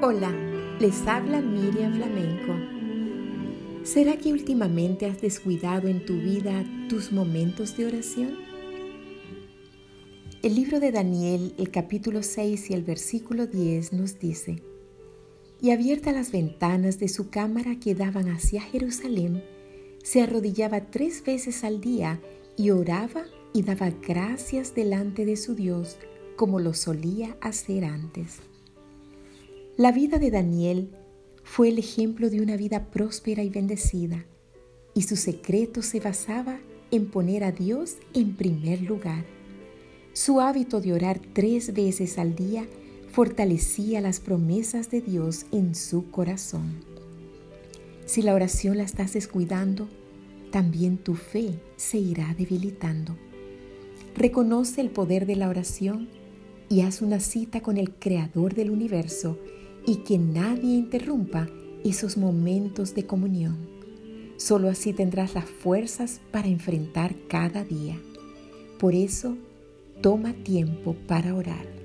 Les habla Miriam Flamenco. ¿Será que últimamente has descuidado en tu vida tus momentos de oración? El libro de Daniel, el capítulo 6 y el versículo 10 nos dice, Y abiertas las ventanas de su cámara que daban hacia Jerusalén, se arrodillaba tres veces al día y oraba y daba gracias delante de su Dios como lo solía hacer antes. La vida de Daniel fue el ejemplo de una vida próspera y bendecida, y su secreto se basaba en poner a Dios en primer lugar. Su hábito de orar tres veces al día fortalecía las promesas de Dios en su corazón. Si la oración la estás descuidando, también tu fe se irá debilitando. Reconoce el poder de la oración y haz una cita con el Creador del universo y que nadie interrumpa esos momentos de comunión. Solo así tendrás las fuerzas para enfrentar cada día. Por eso, toma tiempo para orar.